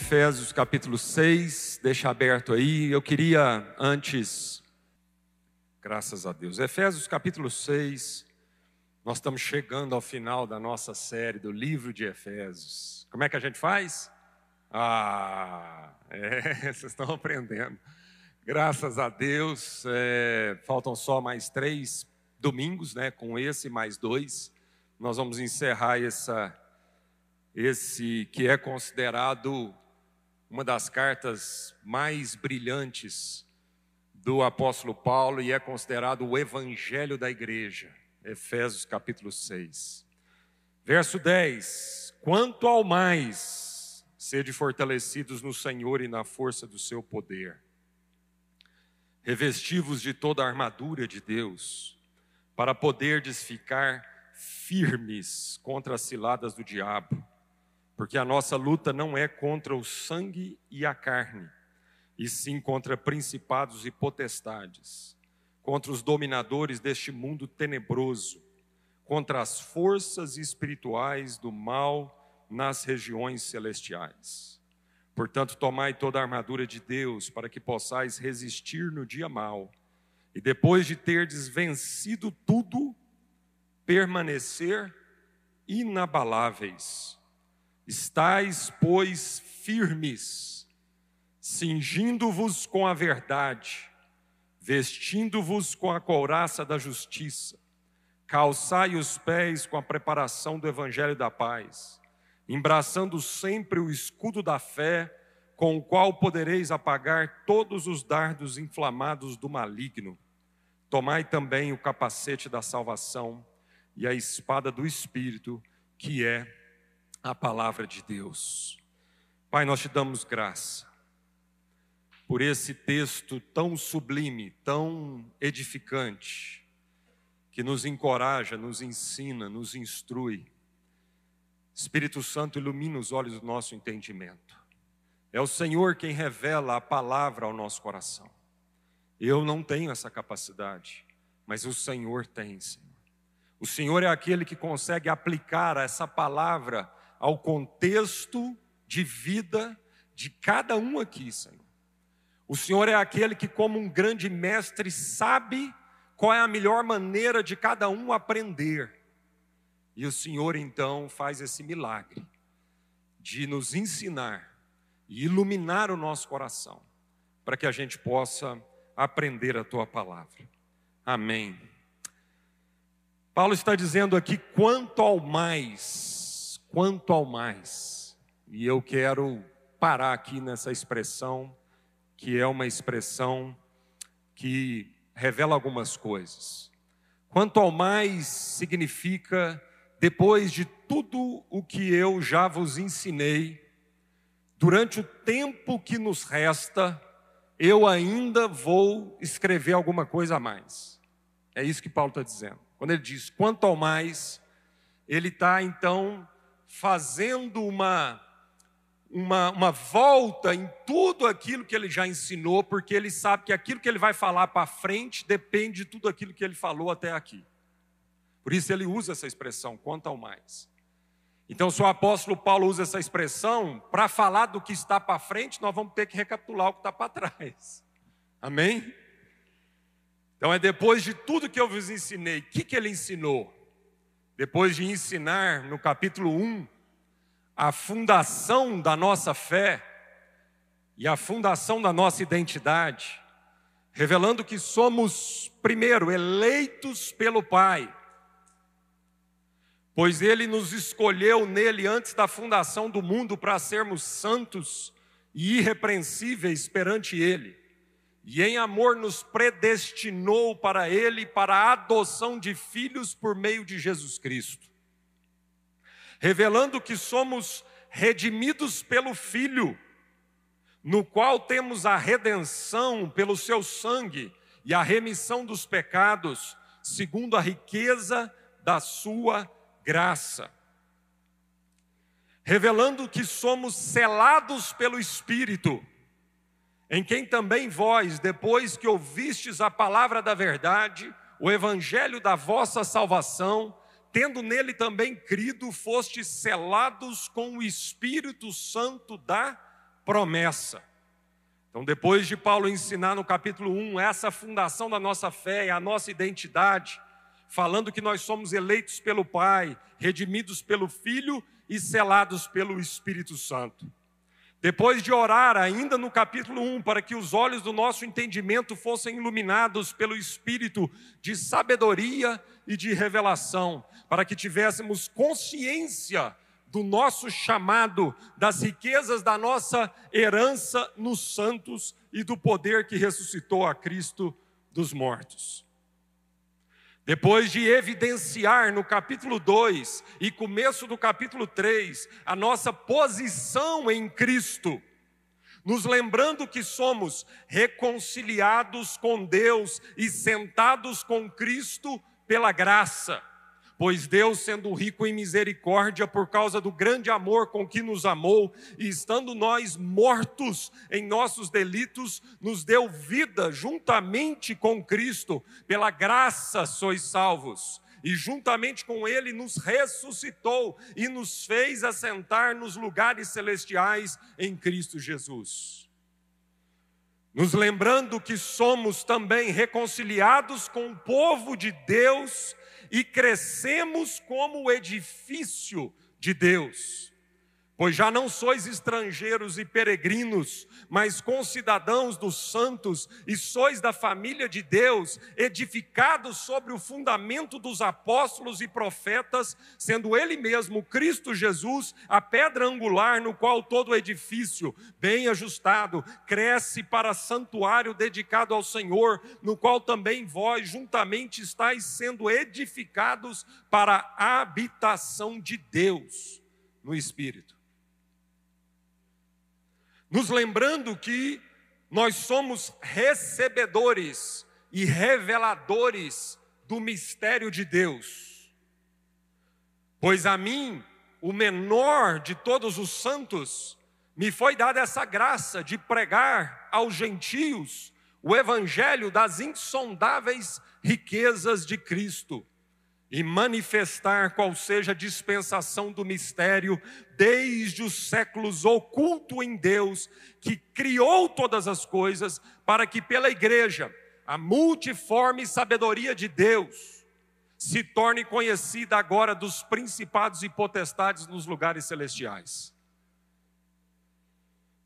Efésios capítulo 6, deixa aberto aí. Eu queria antes, graças a Deus, Efésios capítulo 6, nós estamos chegando ao final da nossa série do livro de Efésios. Como é que a gente faz? Ah, é, vocês estão aprendendo. Graças a Deus, é, faltam só mais três domingos, né? Com esse mais dois, nós vamos encerrar essa, esse que é considerado uma das cartas mais brilhantes do apóstolo Paulo e é considerado o evangelho da igreja. Efésios capítulo 6. Verso 10: Quanto ao mais, sede fortalecidos no Senhor e na força do seu poder. Revestivos de toda a armadura de Deus, para poderdes ficar firmes contra as ciladas do diabo, porque a nossa luta não é contra o sangue e a carne, e sim contra principados e potestades, contra os dominadores deste mundo tenebroso, contra as forças espirituais do mal nas regiões celestiais. Portanto, tomai toda a armadura de Deus para que possais resistir no dia mal e depois de terdes vencido tudo, permanecer inabaláveis. Estais, pois, firmes, cingindo-vos com a verdade, vestindo-vos com a couraça da justiça, calçai os pés com a preparação do evangelho da paz, embraçando sempre o escudo da fé, com o qual podereis apagar todos os dardos inflamados do maligno. Tomai também o capacete da salvação e a espada do Espírito, que é a palavra de Deus. Pai, nós te damos graça por esse texto tão sublime, tão edificante, que nos encoraja, nos ensina, nos instrui. Espírito Santo, ilumina os olhos do nosso entendimento. É o Senhor quem revela a palavra ao nosso coração. Eu não tenho essa capacidade, mas o Senhor tem, Senhor. O Senhor é aquele que consegue aplicar essa palavra ao contexto de vida de cada um aqui, Senhor. O Senhor é aquele que, como um grande mestre, sabe qual é a melhor maneira de cada um aprender. E o Senhor então faz esse milagre de nos ensinar e iluminar o nosso coração, para que a gente possa aprender a tua palavra. Amém. Paulo está dizendo aqui quanto ao mais, quanto ao mais. E eu quero parar aqui nessa expressão, que é uma expressão que revela algumas coisas. Quanto ao mais significa depois de tudo o que eu já vos ensinei, durante o tempo que nos resta, eu ainda vou escrever alguma coisa a mais. É isso que Paulo está dizendo. Quando ele diz quanto ao mais, ele está então fazendo uma, uma, uma volta em tudo aquilo que ele já ensinou, porque ele sabe que aquilo que ele vai falar para frente depende de tudo aquilo que ele falou até aqui. Por isso ele usa essa expressão, quanto ao mais. Então, se o apóstolo Paulo usa essa expressão, para falar do que está para frente, nós vamos ter que recapitular o que está para trás. Amém? Então, é depois de tudo que eu vos ensinei, o que, que ele ensinou? Depois de ensinar no capítulo 1 a fundação da nossa fé e a fundação da nossa identidade, revelando que somos, primeiro, eleitos pelo Pai pois ele nos escolheu nele antes da fundação do mundo para sermos santos e irrepreensíveis perante ele. E em amor nos predestinou para ele para a adoção de filhos por meio de Jesus Cristo. Revelando que somos redimidos pelo filho, no qual temos a redenção pelo seu sangue e a remissão dos pecados, segundo a riqueza da sua graça, revelando que somos selados pelo Espírito, em quem também vós, depois que ouvistes a palavra da verdade, o evangelho da vossa salvação, tendo nele também crido, fostes selados com o Espírito Santo da promessa. Então, depois de Paulo ensinar no capítulo 1 essa fundação da nossa fé e a nossa identidade, falando que nós somos eleitos pelo Pai, redimidos pelo Filho e selados pelo Espírito Santo. Depois de orar, ainda no capítulo 1, para que os olhos do nosso entendimento fossem iluminados pelo Espírito de sabedoria e de revelação, para que tivéssemos consciência do nosso chamado, das riquezas da nossa herança nos santos e do poder que ressuscitou a Cristo dos mortos. Depois de evidenciar no capítulo 2 e começo do capítulo 3 a nossa posição em Cristo, nos lembrando que somos reconciliados com Deus e sentados com Cristo pela graça. Pois Deus, sendo rico em misericórdia, por causa do grande amor com que nos amou, e estando nós mortos em nossos delitos, nos deu vida juntamente com Cristo, pela graça sois salvos. E juntamente com Ele nos ressuscitou e nos fez assentar nos lugares celestiais em Cristo Jesus. Nos lembrando que somos também reconciliados com o povo de Deus e crescemos como o edifício de Deus. Pois já não sois estrangeiros e peregrinos, mas concidadãos dos santos, e sois da família de Deus, edificados sobre o fundamento dos apóstolos e profetas, sendo Ele mesmo, Cristo Jesus, a pedra angular no qual todo edifício, bem ajustado, cresce para santuário dedicado ao Senhor, no qual também vós juntamente estáis sendo edificados para a habitação de Deus no Espírito nos lembrando que nós somos recebedores e reveladores do mistério de Deus. Pois a mim, o menor de todos os santos, me foi dada essa graça de pregar aos gentios o evangelho das insondáveis riquezas de Cristo e manifestar qual seja a dispensação do mistério desde os séculos oculto em Deus, que criou todas as coisas, para que pela igreja a multiforme sabedoria de Deus se torne conhecida agora dos principados e potestades nos lugares celestiais.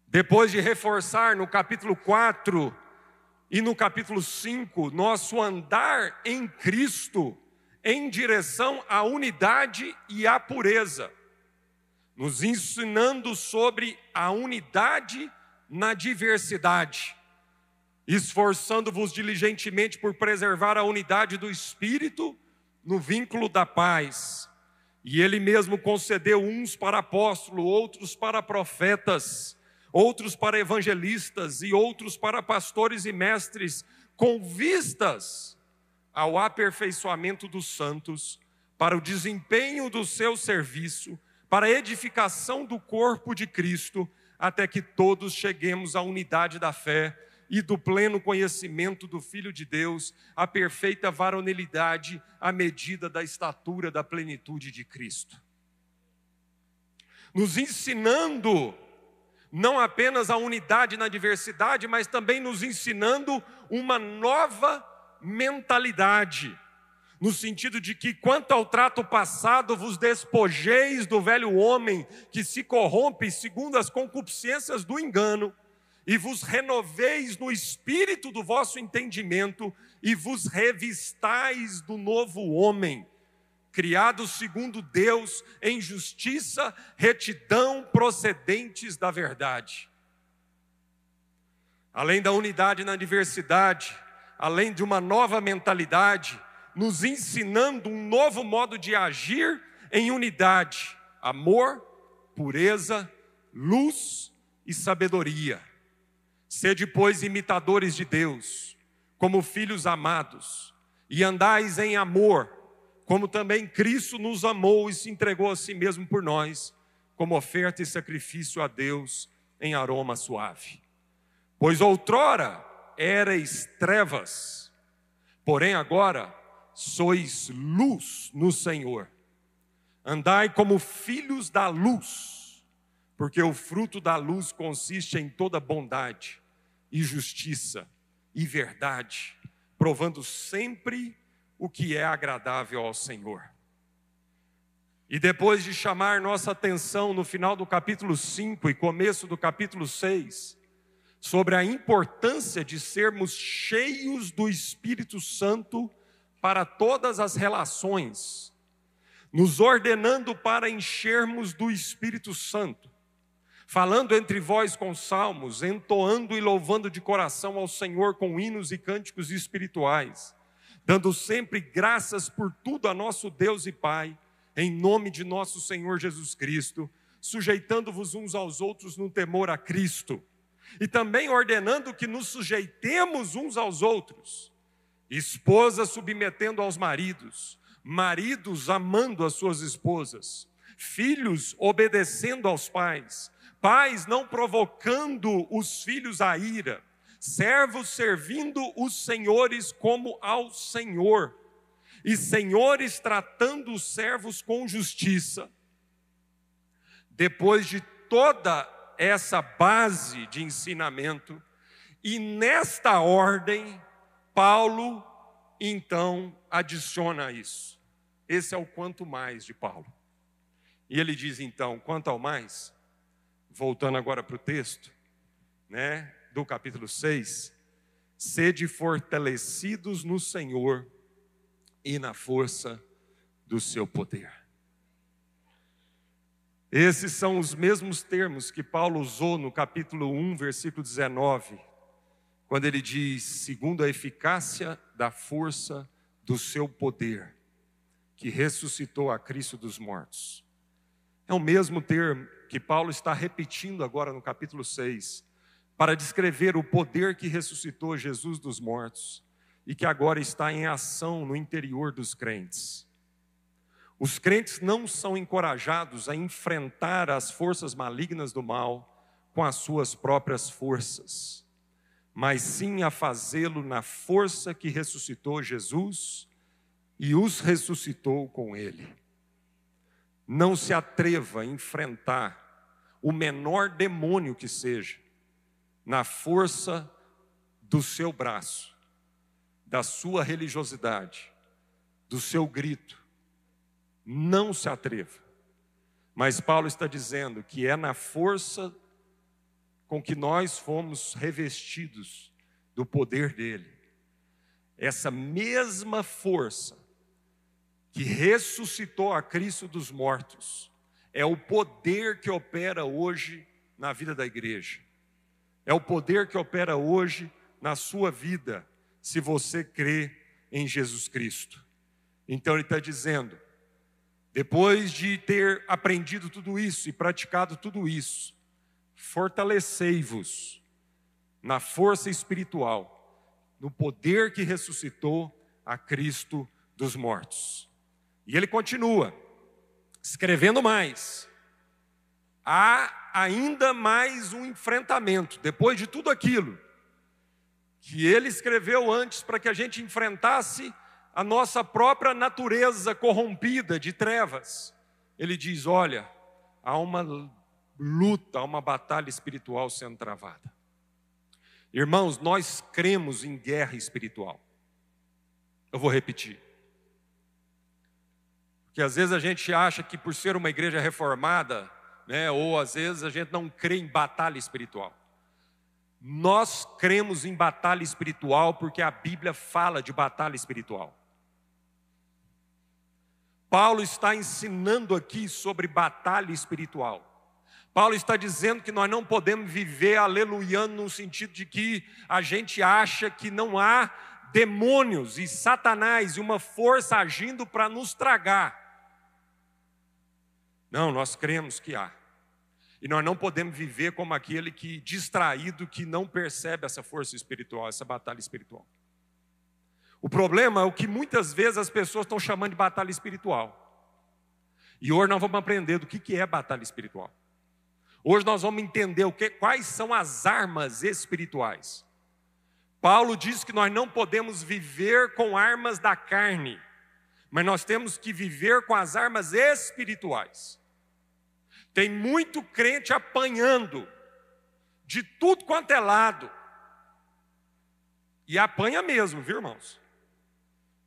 Depois de reforçar no capítulo 4 e no capítulo 5 nosso andar em Cristo, em direção à unidade e à pureza, nos ensinando sobre a unidade na diversidade, esforçando-vos diligentemente por preservar a unidade do espírito no vínculo da paz. E ele mesmo concedeu uns para apóstolo, outros para profetas, outros para evangelistas e outros para pastores e mestres, com vistas ao aperfeiçoamento dos santos, para o desempenho do seu serviço, para a edificação do corpo de Cristo, até que todos cheguemos à unidade da fé e do pleno conhecimento do Filho de Deus, à perfeita varonilidade, à medida da estatura da plenitude de Cristo. Nos ensinando não apenas a unidade na diversidade, mas também nos ensinando uma nova mentalidade, no sentido de que, quanto ao trato passado, vos despojeis do velho homem que se corrompe segundo as concupiscências do engano, e vos renoveis no espírito do vosso entendimento, e vos revistais do novo homem, criado segundo Deus em justiça, retidão procedentes da verdade. Além da unidade na diversidade, além de uma nova mentalidade, nos ensinando um novo modo de agir em unidade, amor, pureza, luz e sabedoria. Sede, pois, imitadores de Deus, como filhos amados, e andais em amor, como também Cristo nos amou e se entregou a si mesmo por nós, como oferta e sacrifício a Deus em aroma suave. Pois outrora, erais trevas, porém agora sois luz no Senhor. Andai como filhos da luz, porque o fruto da luz consiste em toda bondade e justiça e verdade, provando sempre o que é agradável ao Senhor. E depois de chamar nossa atenção no final do capítulo 5 e começo do capítulo 6, sobre a importância de sermos cheios do Espírito Santo para todas as relações, nos ordenando para enchermos do Espírito Santo, falando entre vós com salmos, entoando e louvando de coração ao Senhor com hinos e cânticos espirituais, dando sempre graças por tudo a nosso Deus e Pai, em nome de nosso Senhor Jesus Cristo, sujeitando-vos uns aos outros no temor a Cristo, e também ordenando que nos sujeitemos uns aos outros esposas submetendo aos maridos, maridos amando as suas esposas, filhos obedecendo aos pais, pais não provocando os filhos à ira, servos servindo os senhores como ao Senhor, e senhores tratando os servos com justiça. Depois de toda essa base de ensinamento, e nesta ordem, Paulo, então, adiciona isso. Esse é o quanto mais de Paulo. E ele diz então, quanto ao mais, voltando agora para o texto, né, do capítulo 6, sede fortalecidos no Senhor e na força do seu poder. Esses são os mesmos termos que Paulo usou no capítulo 1, versículo 19, quando ele diz, segundo a eficácia da força do seu poder, que ressuscitou a Cristo dos mortos. É o mesmo termo que Paulo está repetindo agora no capítulo 6, para descrever o poder que ressuscitou Jesus dos mortos e que agora está em ação no interior dos crentes. Os crentes não são encorajados a enfrentar as forças malignas do mal com as suas próprias forças mas sim a fazê-lo na força que ressuscitou Jesus e os ressuscitou com ele. Não se atreva a enfrentar o menor demônio que seja, na força do seu braço, da sua religiosidade, do seu grito. Não se atreva. Mas Paulo está dizendo que é na força com que nós fomos revestidos do poder dele. Essa mesma força que ressuscitou a Cristo dos mortos é o poder que opera hoje na vida da igreja. É o poder que opera hoje na sua vida, se você crê em Jesus Cristo. Então ele está dizendo, depois de ter aprendido tudo isso e praticado tudo isso, fortalecei-vos na força espiritual, no poder que ressuscitou a Cristo dos mortos. E ele continua, escrevendo mais. Há ainda mais um enfrentamento, depois de tudo aquilo que ele escreveu antes para que a gente enfrentasse a nossa própria natureza corrompida de trevas. Ele diz: olha, há uma luta, uma batalha espiritual sendo travada. Irmãos, nós cremos em guerra espiritual. Eu vou repetir. Porque às vezes a gente acha que por ser uma igreja reformada, né, ou às vezes a gente não crê em batalha espiritual. Nós cremos em batalha espiritual porque a Bíblia fala de batalha espiritual. Paulo está ensinando aqui sobre batalha espiritual. Paulo está dizendo que nós não podemos viver aleluiando no sentido de que a gente acha que não há demônios e Satanás e uma força agindo para nos tragar. Não, nós cremos que há. E nós não podemos viver como aquele que distraído que não percebe essa força espiritual, essa batalha espiritual. O problema é o que muitas vezes as pessoas estão chamando de batalha espiritual. E hoje nós vamos aprender do que, que é batalha espiritual. Hoje nós vamos entender o que, quais são as armas espirituais. Paulo diz que nós não podemos viver com armas da carne, mas nós temos que viver com as armas espirituais. Tem muito crente apanhando de tudo quanto é lado. E apanha mesmo, viu, irmãos?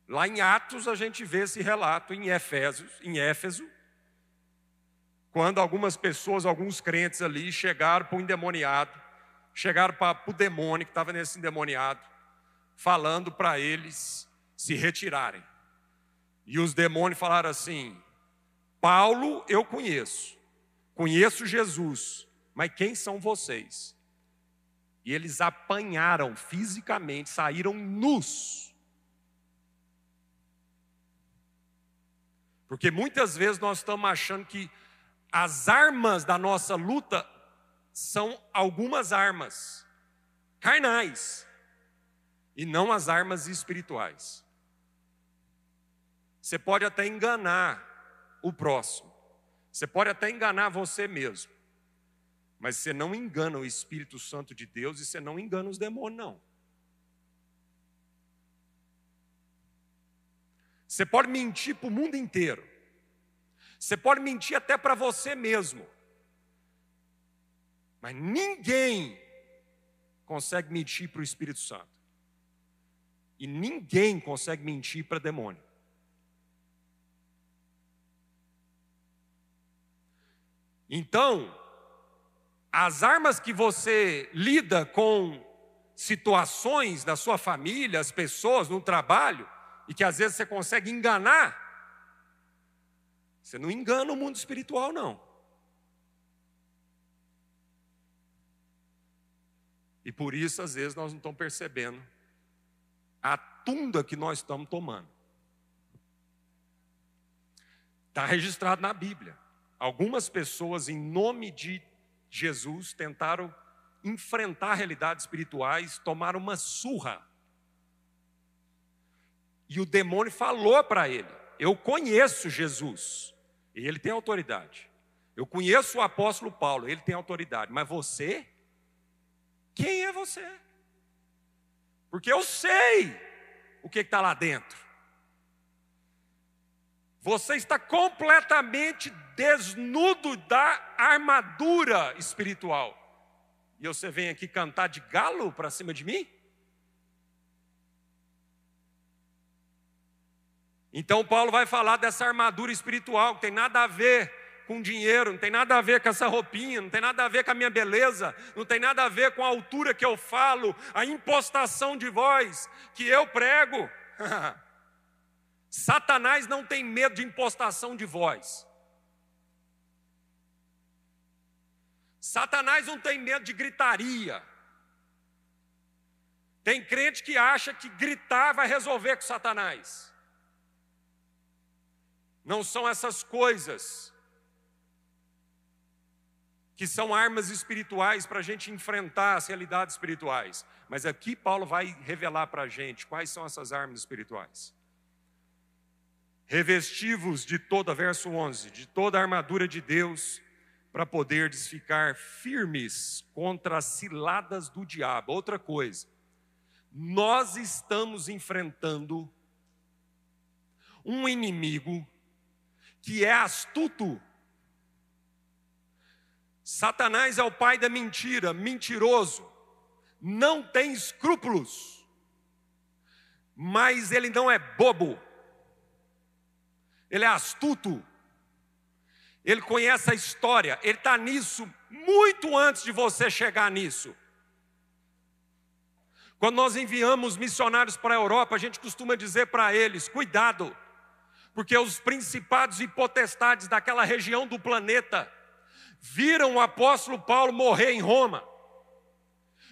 Lá em Atos a gente vê esse relato em Efésios, em Éfeso, quando algumas pessoas, alguns crentes ali chegaram para o endemoniado, chegaram para, para o demônio que estava nesse endemoniado, falando para eles se retirarem. E os demônios falaram assim: Paulo eu conheço, conheço Jesus, mas quem são vocês? E eles apanharam fisicamente, saíram nus. Porque muitas vezes nós estamos achando que as armas da nossa luta são algumas armas carnais e não as armas espirituais. Você pode até enganar o próximo, você pode até enganar você mesmo, mas você não engana o Espírito Santo de Deus e você não engana os demônios, não. Você pode mentir para o mundo inteiro, você pode mentir até para você mesmo. Mas ninguém consegue mentir para o Espírito Santo. E ninguém consegue mentir para demônio. Então, as armas que você lida com situações da sua família, as pessoas, no trabalho, e que às vezes você consegue enganar, você não engana o mundo espiritual, não. E por isso, às vezes, nós não estamos percebendo a tunda que nós estamos tomando. Está registrado na Bíblia. Algumas pessoas, em nome de Jesus, tentaram enfrentar realidades espirituais, tomaram uma surra. E o demônio falou para ele: Eu conheço Jesus. E ele tem autoridade. Eu conheço o apóstolo Paulo, ele tem autoridade. Mas você? Quem é você? Porque eu sei o que está lá dentro. Você está completamente desnudo da armadura espiritual. E você vem aqui cantar de galo para cima de mim? Então Paulo vai falar dessa armadura espiritual, que tem nada a ver com dinheiro, não tem nada a ver com essa roupinha, não tem nada a ver com a minha beleza, não tem nada a ver com a altura que eu falo, a impostação de voz que eu prego. Satanás não tem medo de impostação de voz. Satanás não tem medo de gritaria. Tem crente que acha que gritar vai resolver com Satanás. Não são essas coisas que são armas espirituais para a gente enfrentar as realidades espirituais. Mas aqui Paulo vai revelar para a gente quais são essas armas espirituais. Revestivos de toda, verso 11, de toda a armadura de Deus, para poderdes ficar firmes contra as ciladas do diabo. Outra coisa, nós estamos enfrentando um inimigo que é astuto. Satanás é o pai da mentira, mentiroso, não tem escrúpulos, mas ele não é bobo, ele é astuto, ele conhece a história, ele está nisso muito antes de você chegar nisso. Quando nós enviamos missionários para a Europa, a gente costuma dizer para eles: cuidado, porque os principados e potestades daquela região do planeta viram o apóstolo Paulo morrer em Roma,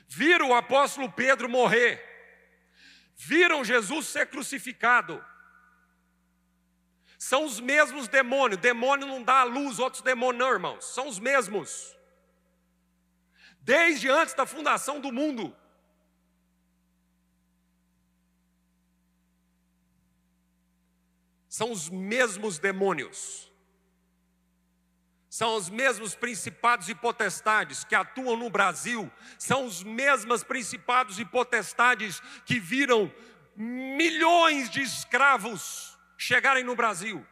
viram o apóstolo Pedro morrer, viram Jesus ser crucificado. São os mesmos demônios, demônio não dá a luz, outros demônios não, irmãos, são os mesmos. Desde antes da fundação do mundo. São os mesmos demônios. são os mesmos principados e potestades que atuam no Brasil, são os mesmos principados e potestades que viram milhões de escravos chegarem no Brasil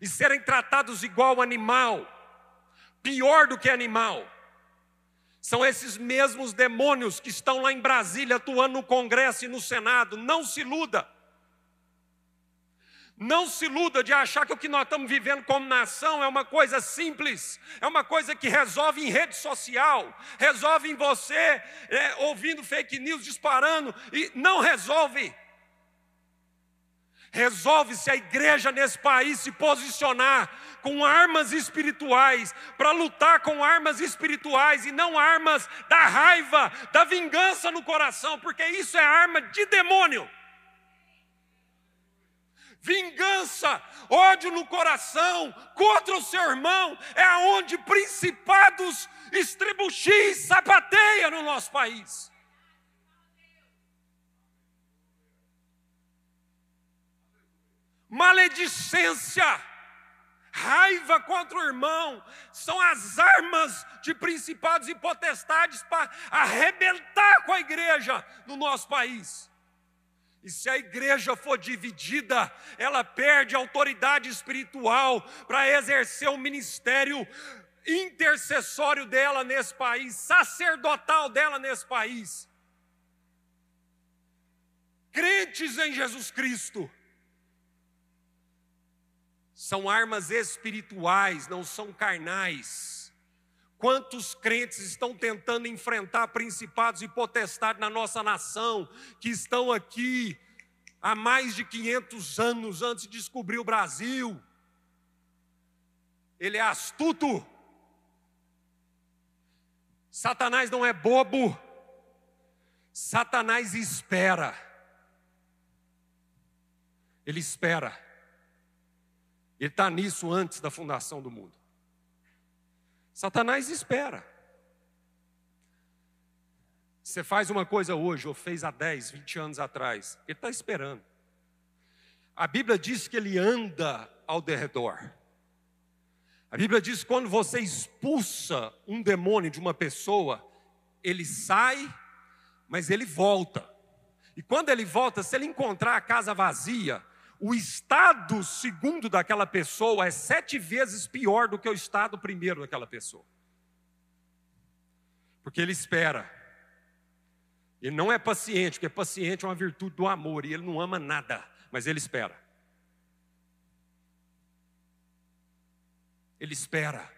e serem tratados igual animal, pior do que animal. São esses mesmos demônios que estão lá em Brasília atuando no Congresso e no Senado. Não se iluda. Não se iluda de achar que o que nós estamos vivendo como nação é uma coisa simples, é uma coisa que resolve em rede social, resolve em você é, ouvindo fake news disparando, e não resolve. Resolve se a igreja nesse país se posicionar com armas espirituais, para lutar com armas espirituais e não armas da raiva, da vingança no coração, porque isso é arma de demônio vingança, ódio no coração contra o seu irmão, é aonde principados estribuchis sapateia no nosso país. Maledicência, raiva contra o irmão, são as armas de principados e potestades para arrebentar com a igreja no nosso país. E se a igreja for dividida, ela perde autoridade espiritual para exercer o ministério intercessório dela nesse país, sacerdotal dela nesse país. Crentes em Jesus Cristo são armas espirituais, não são carnais. Quantos crentes estão tentando enfrentar principados e potestades na nossa nação, que estão aqui há mais de 500 anos antes de descobrir o Brasil? Ele é astuto. Satanás não é bobo. Satanás espera. Ele espera. Ele está nisso antes da fundação do mundo. Satanás espera. Você faz uma coisa hoje, ou fez há 10, 20 anos atrás, ele está esperando. A Bíblia diz que ele anda ao derredor. A Bíblia diz que quando você expulsa um demônio de uma pessoa, ele sai, mas ele volta. E quando ele volta, se ele encontrar a casa vazia, o estado segundo daquela pessoa é sete vezes pior do que o estado primeiro daquela pessoa. Porque ele espera. Ele não é paciente, porque paciente é uma virtude do amor e ele não ama nada, mas ele espera. Ele espera.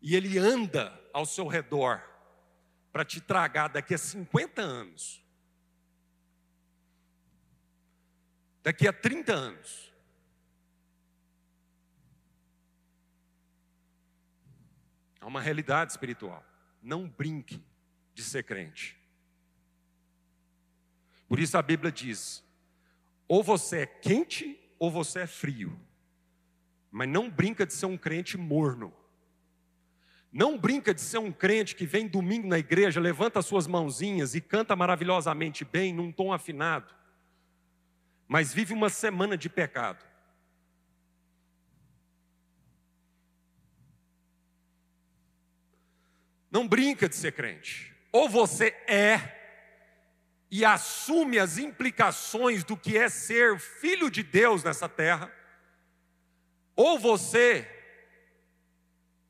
E ele anda ao seu redor para te tragar daqui a 50 anos. Daqui a 30 anos. É uma realidade espiritual. Não brinque de ser crente. Por isso a Bíblia diz: ou você é quente ou você é frio. Mas não brinca de ser um crente morno. Não brinca de ser um crente que vem domingo na igreja, levanta suas mãozinhas e canta maravilhosamente bem num tom afinado mas vive uma semana de pecado. Não brinca de ser crente. Ou você é e assume as implicações do que é ser filho de Deus nessa terra, ou você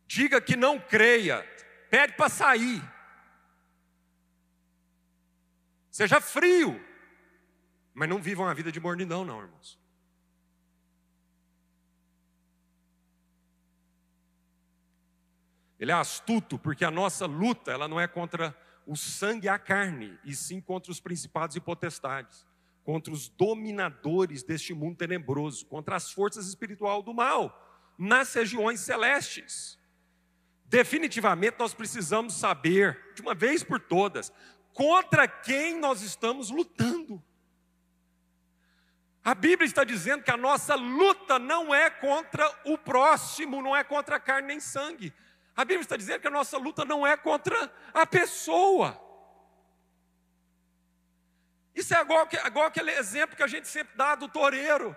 diga que não creia, pede para sair. Seja frio. Mas não vivam a vida de mornidão, não, irmãos. Ele é astuto, porque a nossa luta, ela não é contra o sangue e a carne, e sim contra os principados e potestades, contra os dominadores deste mundo tenebroso, contra as forças espirituais do mal, nas regiões celestes. Definitivamente nós precisamos saber, de uma vez por todas, contra quem nós estamos lutando. A Bíblia está dizendo que a nossa luta não é contra o próximo, não é contra carne nem sangue. A Bíblia está dizendo que a nossa luta não é contra a pessoa. Isso é igual, igual aquele exemplo que a gente sempre dá do toureiro.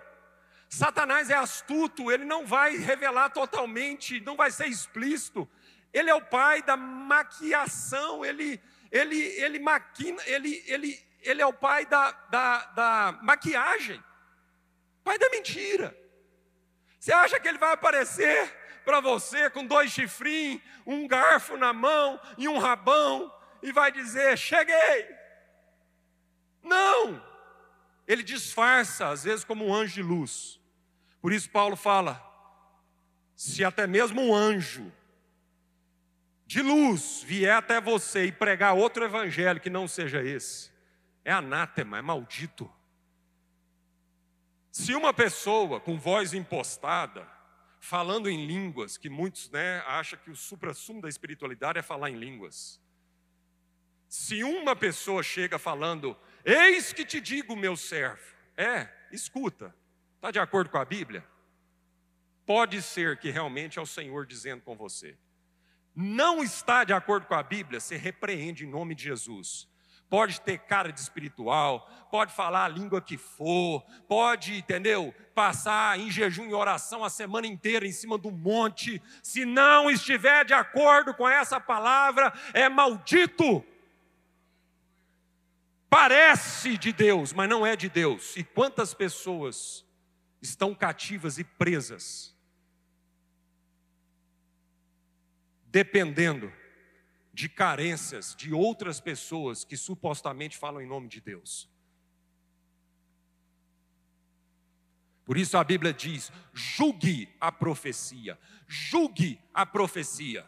Satanás é astuto, ele não vai revelar totalmente, não vai ser explícito. Ele é o pai da maquiação, ele, ele, ele maquina, ele, ele, ele é o pai da, da, da maquiagem, pai da mentira. Você acha que ele vai aparecer para você com dois chifrinhos, um garfo na mão e um rabão e vai dizer: Cheguei? Não! Ele disfarça, às vezes, como um anjo de luz. Por isso, Paulo fala: se até mesmo um anjo de luz vier até você e pregar outro evangelho que não seja esse, é anátema, é maldito. Se uma pessoa com voz impostada, falando em línguas, que muitos né, acham que o supra-sumo da espiritualidade é falar em línguas. Se uma pessoa chega falando, eis que te digo, meu servo, é, escuta, está de acordo com a Bíblia? Pode ser que realmente é o Senhor dizendo com você. Não está de acordo com a Bíblia, você repreende em nome de Jesus pode ter cara de espiritual, pode falar a língua que for, pode, entendeu? Passar em jejum e oração a semana inteira em cima do monte, se não estiver de acordo com essa palavra, é maldito. Parece de Deus, mas não é de Deus. E quantas pessoas estão cativas e presas, dependendo de carências de outras pessoas que supostamente falam em nome de Deus. Por isso a Bíblia diz: julgue a profecia, julgue a profecia.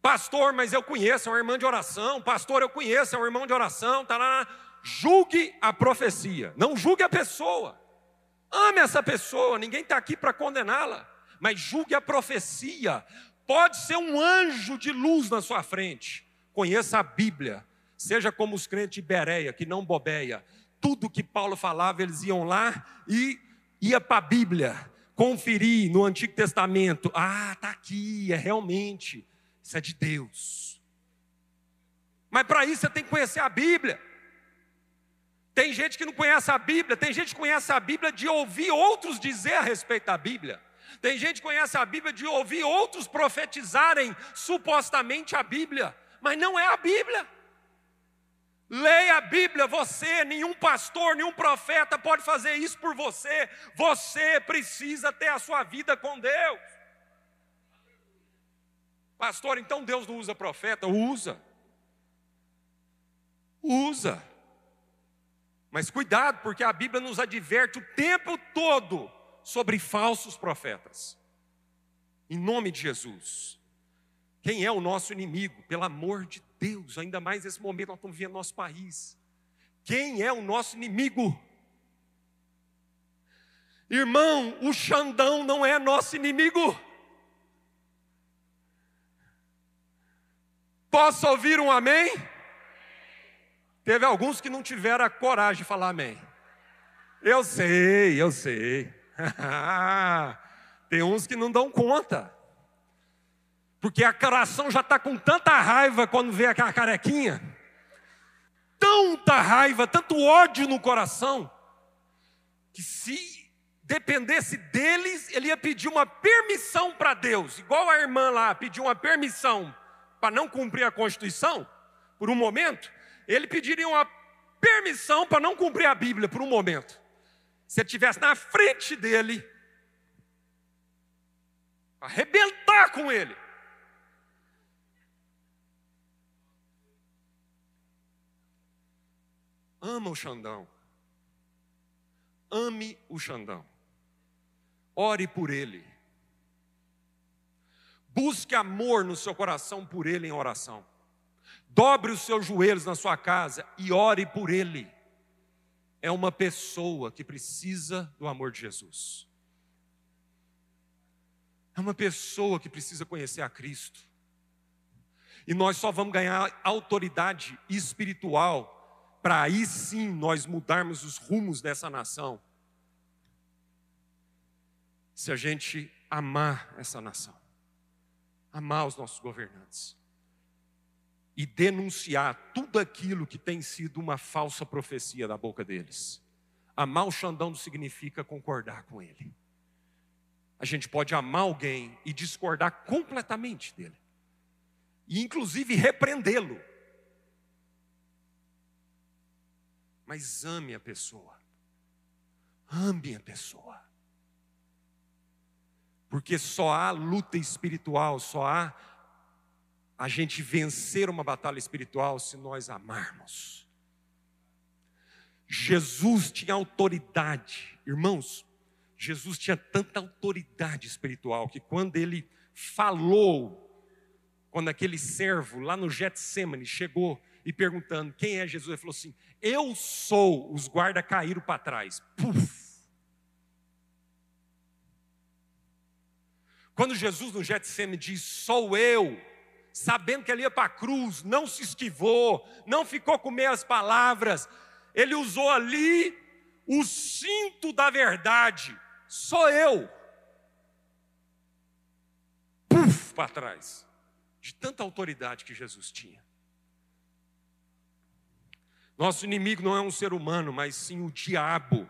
Pastor, mas eu conheço, é uma irmã de oração. Pastor, eu conheço, é um irmão de oração. Lá. Julgue a profecia, não julgue a pessoa. Ame essa pessoa, ninguém está aqui para condená-la, mas julgue a profecia, Pode ser um anjo de luz na sua frente. Conheça a Bíblia. Seja como os crentes de Bereia, que não bobeia. Tudo que Paulo falava, eles iam lá e ia para a Bíblia, conferir no Antigo Testamento. Ah, está aqui, é realmente. Isso é de Deus. Mas para isso você tem que conhecer a Bíblia. Tem gente que não conhece a Bíblia, tem gente que conhece a Bíblia de ouvir outros dizer a respeito da Bíblia. Tem gente que conhece a Bíblia de ouvir outros profetizarem supostamente a Bíblia, mas não é a Bíblia. Leia a Bíblia, você, nenhum pastor, nenhum profeta pode fazer isso por você. Você precisa ter a sua vida com Deus. Pastor, então Deus não usa profeta? Usa. Usa. Mas cuidado, porque a Bíblia nos adverte o tempo todo sobre falsos profetas. Em nome de Jesus. Quem é o nosso inimigo? Pelo amor de Deus, ainda mais nesse momento nós estamos vivendo nosso país. Quem é o nosso inimigo? Irmão, o Xandão não é nosso inimigo. Posso ouvir um amém? Teve alguns que não tiveram a coragem de falar amém. Eu sei, eu sei. Tem uns que não dão conta. Porque a coração já está com tanta raiva quando vê aquela carequinha. Tanta raiva, tanto ódio no coração. Que se dependesse deles, ele ia pedir uma permissão para Deus. Igual a irmã lá pediu uma permissão para não cumprir a Constituição, por um momento. Ele pediria uma permissão para não cumprir a Bíblia por um momento. Se ele estivesse na frente dele, arrebentar com ele. Ama o Xandão. Ame o Xandão. Ore por ele. Busque amor no seu coração por ele em oração. Dobre os seus joelhos na sua casa e ore por ele é uma pessoa que precisa do amor de Jesus. É uma pessoa que precisa conhecer a Cristo. E nós só vamos ganhar autoridade espiritual para aí sim nós mudarmos os rumos dessa nação. Se a gente amar essa nação, amar os nossos governantes e denunciar tudo aquilo que tem sido uma falsa profecia da boca deles. Amar o Xandão não significa concordar com ele. A gente pode amar alguém e discordar completamente dele, e inclusive repreendê-lo. Mas ame a pessoa, ame a pessoa, porque só há luta espiritual, só há a gente vencer uma batalha espiritual se nós amarmos. Jesus tinha autoridade, irmãos. Jesus tinha tanta autoridade espiritual que quando ele falou, quando aquele servo lá no Getsemane chegou e perguntando quem é Jesus, ele falou assim: Eu sou. Os guardas caíram para trás. Puf. Quando Jesus no Getsemane diz: Sou eu sabendo que ele ia para a cruz, não se esquivou, não ficou com meias palavras, ele usou ali o cinto da verdade, sou eu. Puf, para trás, de tanta autoridade que Jesus tinha. Nosso inimigo não é um ser humano, mas sim o diabo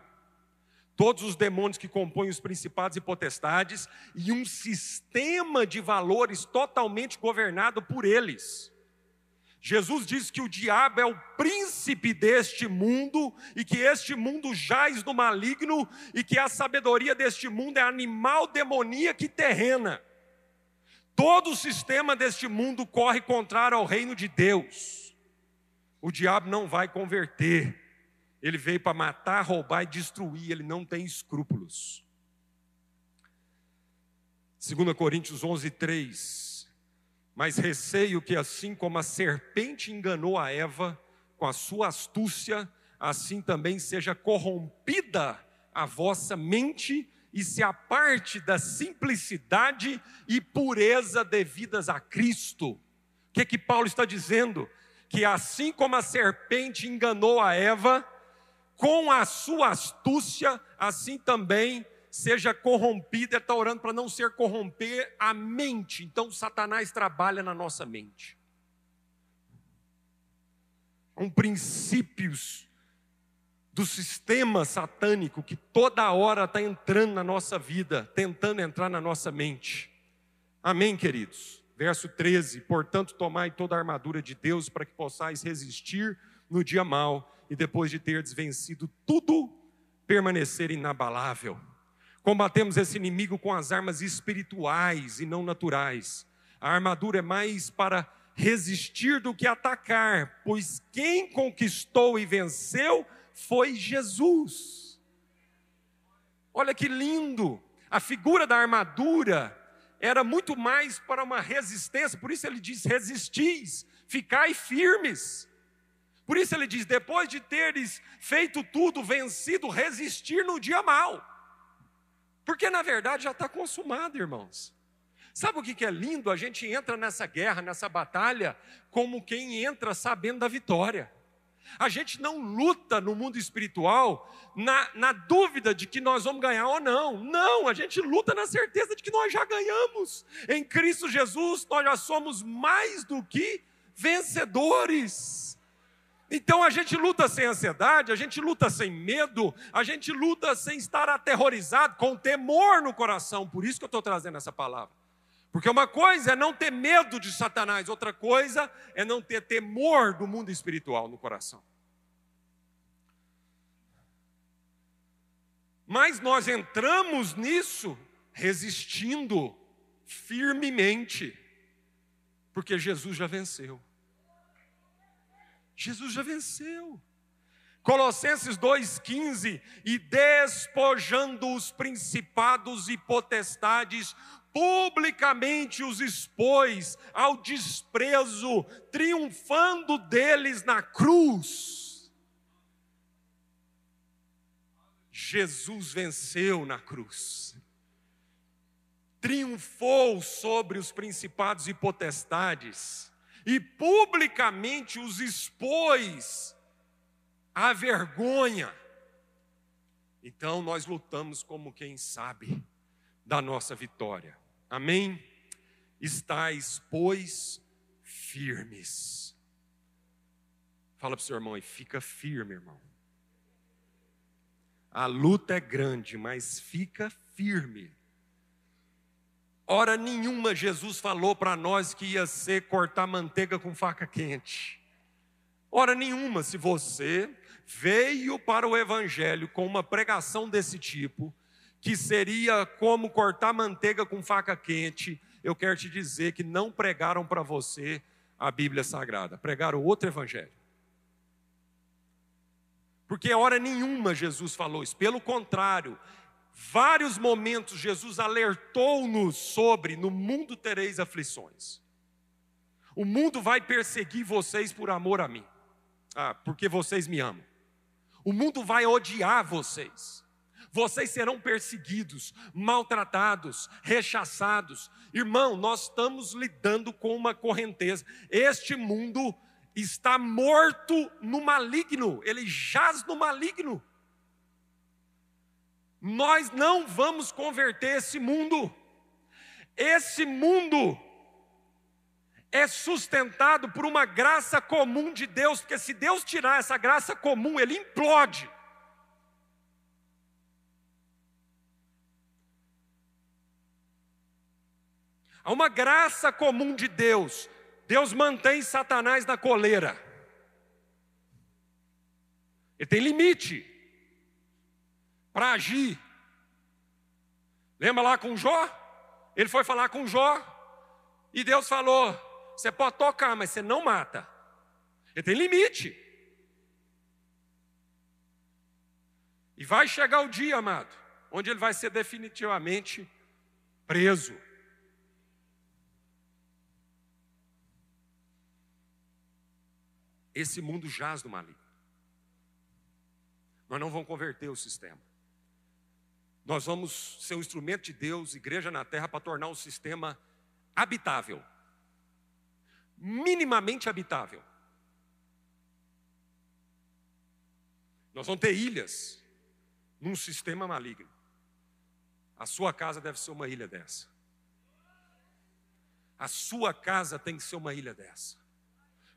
todos os demônios que compõem os principados e potestades e um sistema de valores totalmente governado por eles. Jesus diz que o diabo é o príncipe deste mundo e que este mundo jaz no maligno e que a sabedoria deste mundo é animal demoníaca e terrena. Todo o sistema deste mundo corre contrário ao reino de Deus. O diabo não vai converter. Ele veio para matar, roubar e destruir, ele não tem escrúpulos. 2 Coríntios 11, 3. Mas receio que, assim como a serpente enganou a Eva com a sua astúcia, assim também seja corrompida a vossa mente e se aparte da simplicidade e pureza devidas a Cristo. O que que Paulo está dizendo? Que assim como a serpente enganou a Eva, com a sua astúcia, assim também seja corrompida. Ele está orando para não ser corromper a mente. Então, Satanás trabalha na nossa mente. Com princípios do sistema satânico que toda hora está entrando na nossa vida, tentando entrar na nossa mente. Amém, queridos? Verso 13: Portanto, tomai toda a armadura de Deus para que possais resistir no dia mau e depois de ter desvencido tudo, permanecer inabalável. Combatemos esse inimigo com as armas espirituais e não naturais. A armadura é mais para resistir do que atacar, pois quem conquistou e venceu foi Jesus. Olha que lindo! A figura da armadura era muito mais para uma resistência, por isso ele diz: resistis, ficai firmes. Por isso ele diz: depois de teres feito tudo, vencido, resistir no dia mal. Porque na verdade já está consumado, irmãos. Sabe o que é lindo? A gente entra nessa guerra, nessa batalha, como quem entra sabendo da vitória. A gente não luta no mundo espiritual na, na dúvida de que nós vamos ganhar ou não. Não, a gente luta na certeza de que nós já ganhamos. Em Cristo Jesus, nós já somos mais do que vencedores. Então a gente luta sem ansiedade, a gente luta sem medo, a gente luta sem estar aterrorizado, com temor no coração. Por isso que eu estou trazendo essa palavra. Porque uma coisa é não ter medo de Satanás, outra coisa é não ter temor do mundo espiritual no coração. Mas nós entramos nisso resistindo firmemente, porque Jesus já venceu. Jesus já venceu. Colossenses 2,15: E despojando os principados e potestades, publicamente os expôs ao desprezo, triunfando deles na cruz. Jesus venceu na cruz, triunfou sobre os principados e potestades e publicamente os expôs à vergonha. Então nós lutamos como quem sabe da nossa vitória. Amém? Estais, pois, firmes. Fala para o seu irmão e fica firme, irmão. A luta é grande, mas fica firme. Hora nenhuma Jesus falou para nós que ia ser cortar manteiga com faca quente. Hora nenhuma, se você veio para o Evangelho com uma pregação desse tipo, que seria como cortar manteiga com faca quente, eu quero te dizer que não pregaram para você a Bíblia Sagrada, pregaram outro Evangelho. Porque hora nenhuma Jesus falou isso, pelo contrário, vários momentos Jesus alertou-nos sobre: no mundo tereis aflições. O mundo vai perseguir vocês por amor a mim, ah, porque vocês me amam. O mundo vai odiar vocês. Vocês serão perseguidos, maltratados, rechaçados. Irmão, nós estamos lidando com uma correnteza. Este mundo está morto no maligno, ele jaz no maligno. Nós não vamos converter esse mundo. Esse mundo é sustentado por uma graça comum de Deus, porque se Deus tirar essa graça comum, ele implode. Há uma graça comum de Deus. Deus mantém Satanás na coleira. Ele tem limite para agir. Lembra lá com Jó? Ele foi falar com Jó e Deus falou: Você pode tocar, mas você não mata. Ele tem limite. E vai chegar o dia, amado, onde ele vai ser definitivamente preso. Esse mundo jaz no maligno. Nós não vamos converter o sistema. Nós vamos ser um instrumento de Deus, igreja na terra, para tornar o sistema habitável. Minimamente habitável. Nós vamos ter ilhas num sistema maligno. A sua casa deve ser uma ilha dessa. A sua casa tem que ser uma ilha dessa.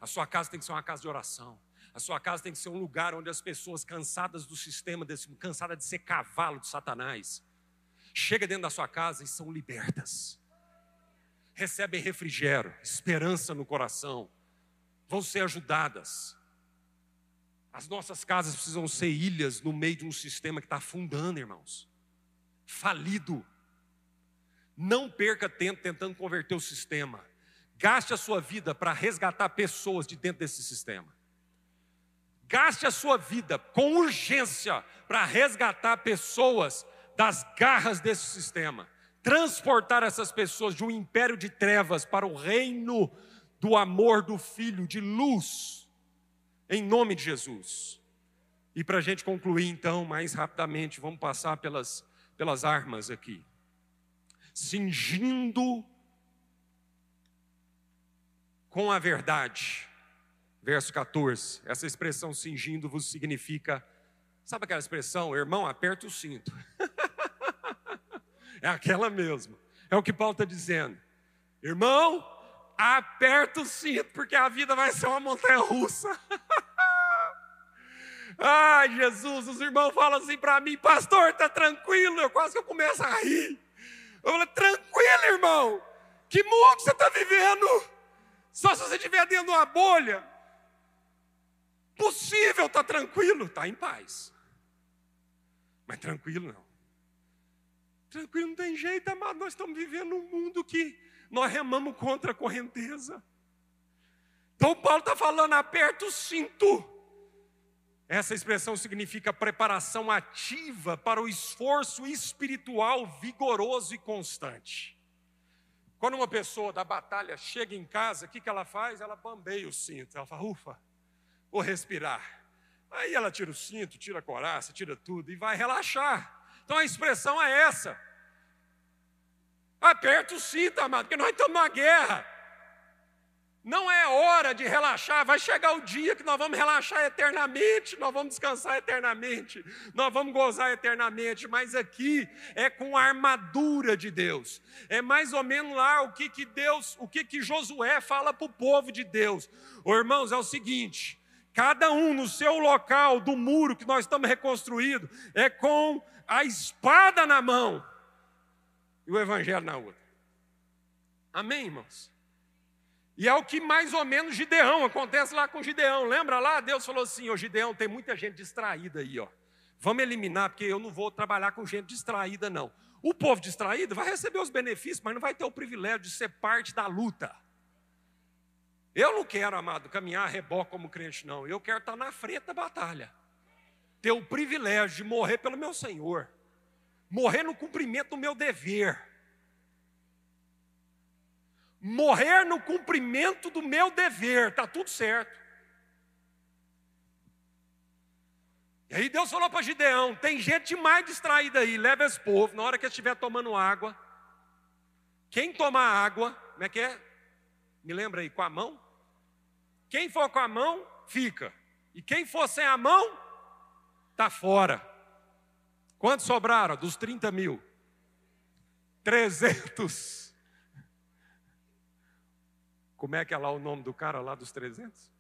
A sua casa tem que ser uma casa de oração. A sua casa tem que ser um lugar onde as pessoas cansadas do sistema, cansadas de ser cavalo de Satanás, chegam dentro da sua casa e são libertas. Recebem refrigério, esperança no coração, vão ser ajudadas. As nossas casas precisam ser ilhas no meio de um sistema que está afundando, irmãos. Falido. Não perca tempo tentando converter o sistema. Gaste a sua vida para resgatar pessoas de dentro desse sistema. Gaste a sua vida com urgência para resgatar pessoas das garras desse sistema, transportar essas pessoas de um império de trevas para o reino do amor do Filho, de luz, em nome de Jesus. E para a gente concluir, então, mais rapidamente, vamos passar pelas, pelas armas aqui. Cingindo com a verdade verso 14. Essa expressão cingindo-vos significa, sabe aquela expressão, irmão, aperta o cinto. é aquela mesmo. É o que Paulo está dizendo. Irmão, aperta o cinto, porque a vida vai ser uma montanha russa. Ai, Jesus, os irmãos falam assim para mim, pastor, está tranquilo, eu quase que eu começo a rir. Eu falo, tranquilo, irmão, que mundo você está vivendo? Só se você estiver dentro de uma bolha possível estar tá tranquilo, está em paz. Mas tranquilo não. Tranquilo não tem jeito, amado. Nós estamos vivendo um mundo que nós remamos contra a correnteza. Então Paulo está falando, aperta o cinto. Essa expressão significa preparação ativa para o esforço espiritual vigoroso e constante. Quando uma pessoa da batalha chega em casa, o que, que ela faz? Ela bambeia o cinto. Ela fala, ufa, vou respirar. Aí ela tira o cinto, tira a coraça, tira tudo e vai relaxar. Então a expressão é essa. Aperta o cinto, amado, porque nós estamos numa guerra. Não é hora de relaxar, vai chegar o dia que nós vamos relaxar eternamente, nós vamos descansar eternamente, nós vamos gozar eternamente, mas aqui é com a armadura de Deus. É mais ou menos lá o que, que Deus, o que, que Josué fala para o povo de Deus. Ô, irmãos, é o seguinte: cada um no seu local do muro que nós estamos reconstruindo, é com a espada na mão e o evangelho na outra. Amém, irmãos? E é o que mais ou menos Gideão acontece lá com Gideão. Lembra lá? Deus falou assim: Ô Gideão, tem muita gente distraída aí, ó. Vamos eliminar, porque eu não vou trabalhar com gente distraída, não. O povo distraído vai receber os benefícios, mas não vai ter o privilégio de ser parte da luta. Eu não quero, amado, caminhar a reboque como crente, não. Eu quero estar na frente da batalha. Ter o privilégio de morrer pelo meu Senhor. Morrer no cumprimento do meu dever. Morrer no cumprimento do meu dever. Está tudo certo. E aí Deus falou para Gideão: tem gente mais distraída aí, leva esse povo, na hora que estiver tomando água. Quem tomar água, como é que é? Me lembra aí, com a mão? Quem for com a mão, fica. E quem for sem a mão, está fora. Quantos sobraram? Dos 30 mil? 300. Como é que é lá o nome do cara lá dos 300?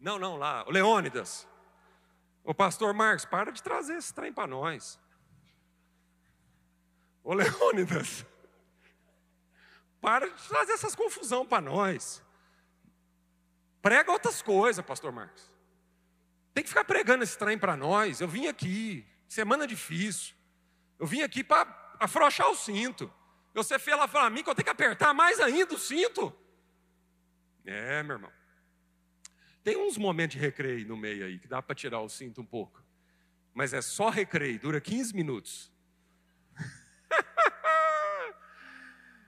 Não, não, lá, o Leônidas. O pastor Marcos, para de trazer esse trem para nós. Ô Leônidas, para de trazer essas confusão para nós. Prega outras coisas, pastor Marcos. Tem que ficar pregando esse trem para nós. Eu vim aqui, semana difícil. Eu vim aqui para afrouxar o cinto. Você fez lá para mim que eu tenho que apertar mais ainda o cinto. É, meu irmão. Tem uns momentos de recreio no meio aí, que dá para tirar o cinto um pouco. Mas é só recreio, dura 15 minutos.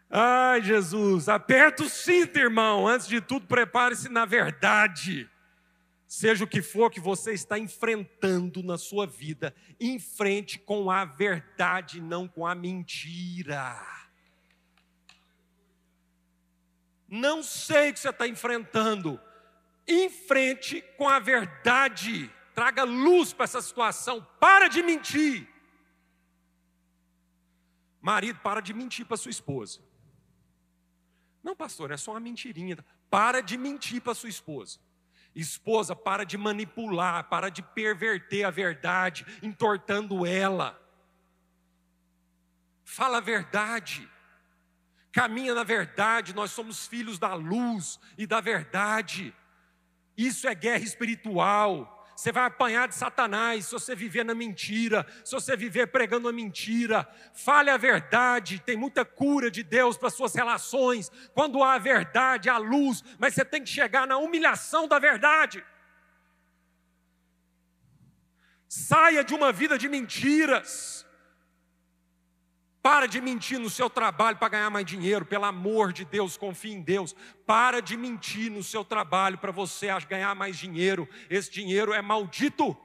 Ai, Jesus, aperta o cinto, irmão. Antes de tudo, prepare-se na verdade. Seja o que for que você está enfrentando na sua vida, enfrente com a verdade, não com a mentira. Não sei o que você está enfrentando, enfrente com a verdade, traga luz para essa situação, para de mentir. Marido, para de mentir para sua esposa. Não, pastor, é só uma mentirinha. Para de mentir para sua esposa. Esposa, para de manipular, para de perverter a verdade, entortando ela. Fala a verdade. Caminha na verdade, nós somos filhos da luz e da verdade. Isso é guerra espiritual. Você vai apanhar de Satanás se você viver na mentira, se você viver pregando a mentira. Fale a verdade, tem muita cura de Deus para suas relações. Quando há a verdade, há luz, mas você tem que chegar na humilhação da verdade. Saia de uma vida de mentiras. Para de mentir no seu trabalho para ganhar mais dinheiro, pelo amor de Deus, confie em Deus. Para de mentir no seu trabalho para você ganhar mais dinheiro. Esse dinheiro é maldito.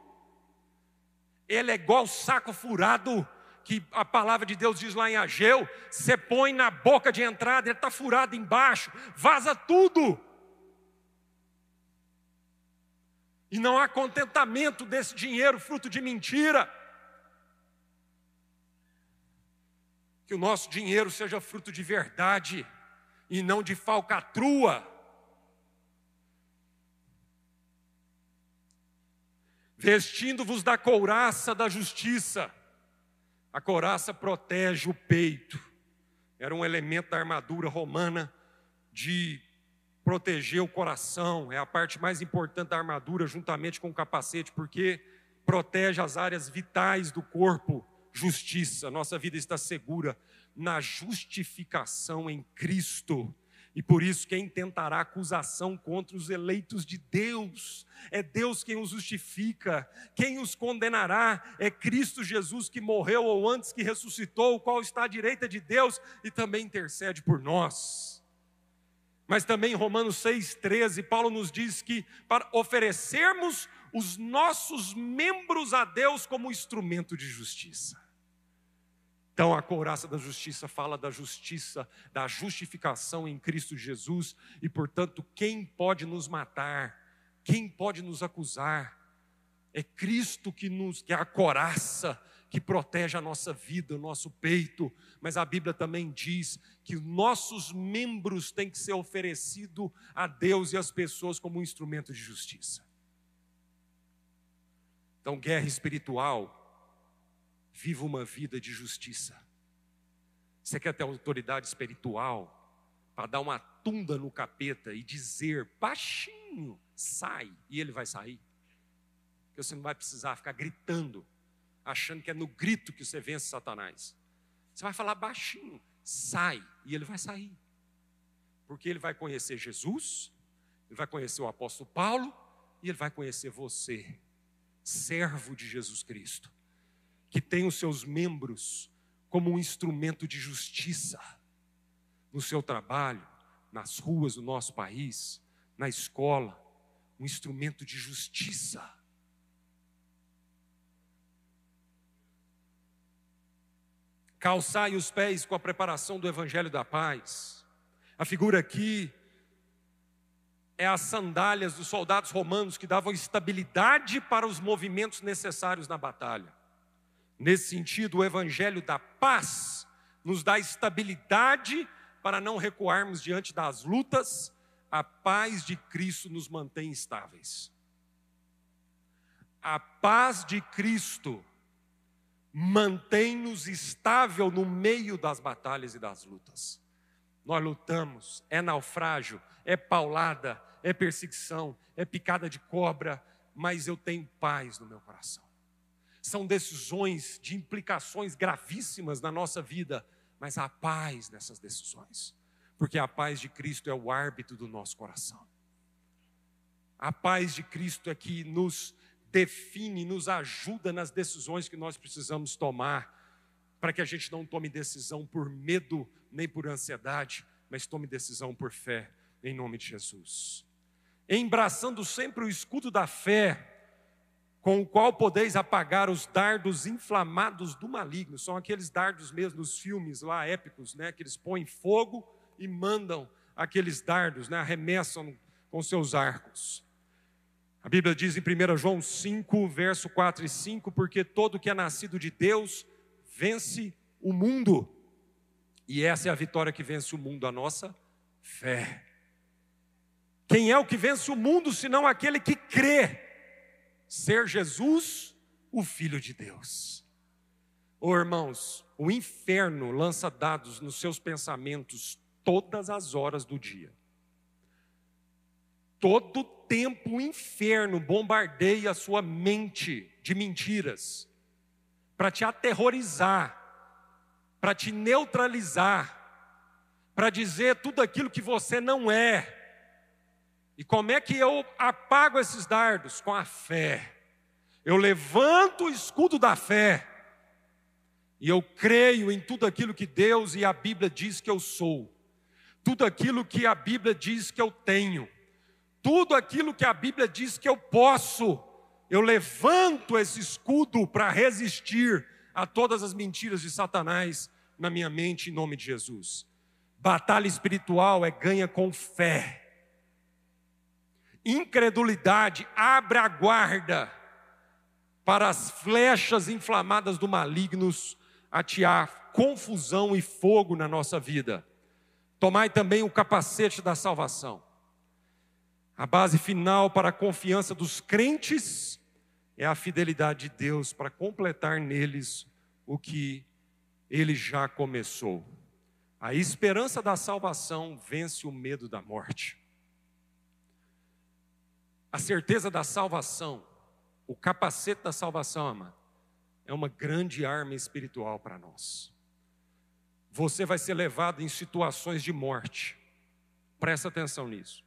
Ele é igual saco furado, que a palavra de Deus diz lá em Ageu: você põe na boca de entrada, ele está furado embaixo, vaza tudo. E não há contentamento desse dinheiro, fruto de mentira. Que o nosso dinheiro seja fruto de verdade e não de falcatrua. Vestindo-vos da couraça da justiça. A couraça protege o peito. Era um elemento da armadura romana de proteger o coração. É a parte mais importante da armadura, juntamente com o capacete, porque protege as áreas vitais do corpo justiça, nossa vida está segura na justificação em Cristo. E por isso, quem tentará acusação contra os eleitos de Deus? É Deus quem os justifica. Quem os condenará? É Cristo Jesus que morreu ou antes que ressuscitou, o qual está à direita de Deus e também intercede por nós. Mas também em Romanos 6,13, Paulo nos diz que para oferecermos os nossos membros a Deus como instrumento de justiça. Então, a couraça da justiça fala da justiça, da justificação em Cristo Jesus, e portanto, quem pode nos matar? Quem pode nos acusar? É Cristo que nos, que é a coraça que protege a nossa vida, o nosso peito, mas a Bíblia também diz que nossos membros têm que ser oferecidos a Deus e às pessoas como um instrumento de justiça. Então, guerra espiritual, viva uma vida de justiça. Você quer ter autoridade espiritual para dar uma tunda no capeta e dizer baixinho, sai, e ele vai sair? Porque você não vai precisar ficar gritando, achando que é no grito que você vence Satanás. Você vai falar baixinho, sai, e ele vai sair. Porque ele vai conhecer Jesus, ele vai conhecer o apóstolo Paulo, e ele vai conhecer você, servo de Jesus Cristo, que tem os seus membros como um instrumento de justiça no seu trabalho, nas ruas do nosso país, na escola, um instrumento de justiça. Calçai os pés com a preparação do Evangelho da Paz. A figura aqui é as sandálias dos soldados romanos que davam estabilidade para os movimentos necessários na batalha. Nesse sentido, o Evangelho da paz nos dá estabilidade para não recuarmos diante das lutas, a paz de Cristo nos mantém estáveis. A paz de Cristo mantém-nos estável no meio das batalhas e das lutas. Nós lutamos, é naufrágio, é paulada, é perseguição, é picada de cobra, mas eu tenho paz no meu coração são decisões de implicações gravíssimas na nossa vida, mas há paz nessas decisões, porque a paz de Cristo é o árbitro do nosso coração. A paz de Cristo é que nos define, nos ajuda nas decisões que nós precisamos tomar, para que a gente não tome decisão por medo nem por ansiedade, mas tome decisão por fé, em nome de Jesus. Embraçando sempre o escudo da fé, com o qual podeis apagar os dardos inflamados do maligno. São aqueles dardos mesmo nos filmes lá épicos, né, que eles põem fogo e mandam aqueles dardos, né, arremessam com seus arcos. A Bíblia diz em 1 João 5, verso 4 e 5, porque todo que é nascido de Deus vence o mundo. E essa é a vitória que vence o mundo, a nossa fé. Quem é o que vence o mundo, senão aquele que crê ser Jesus o Filho de Deus. Oh, irmãos, o inferno lança dados nos seus pensamentos todas as horas do dia. Todo tempo o inferno bombardeia a sua mente de mentiras para te aterrorizar, para te neutralizar, para dizer tudo aquilo que você não é e como é que eu apago esses dardos? Com a fé. Eu levanto o escudo da fé. E eu creio em tudo aquilo que Deus e a Bíblia diz que eu sou. Tudo aquilo que a Bíblia diz que eu tenho. Tudo aquilo que a Bíblia diz que eu posso. Eu levanto esse escudo para resistir a todas as mentiras de Satanás na minha mente em nome de Jesus. Batalha espiritual é ganha com fé incredulidade abre a guarda para as flechas inflamadas do malignos atear confusão e fogo na nossa vida. Tomai também o capacete da salvação. A base final para a confiança dos crentes é a fidelidade de Deus para completar neles o que ele já começou. A esperança da salvação vence o medo da morte. A certeza da salvação, o capacete da salvação, amado, é uma grande arma espiritual para nós. Você vai ser levado em situações de morte. Presta atenção nisso.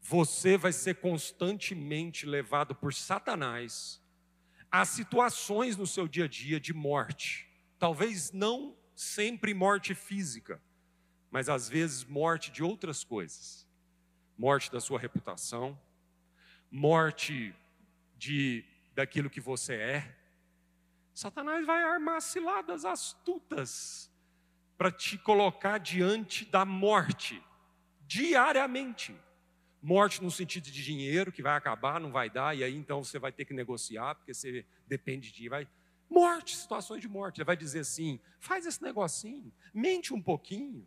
Você vai ser constantemente levado por Satanás a situações no seu dia a dia de morte. Talvez não sempre morte física, mas às vezes morte de outras coisas. Morte da sua reputação, morte de daquilo que você é. Satanás vai armar ciladas astutas para te colocar diante da morte diariamente. Morte no sentido de dinheiro que vai acabar, não vai dar, e aí então você vai ter que negociar, porque você depende de vai Morte, situações de morte. Ele vai dizer assim: faz esse negocinho, mente um pouquinho.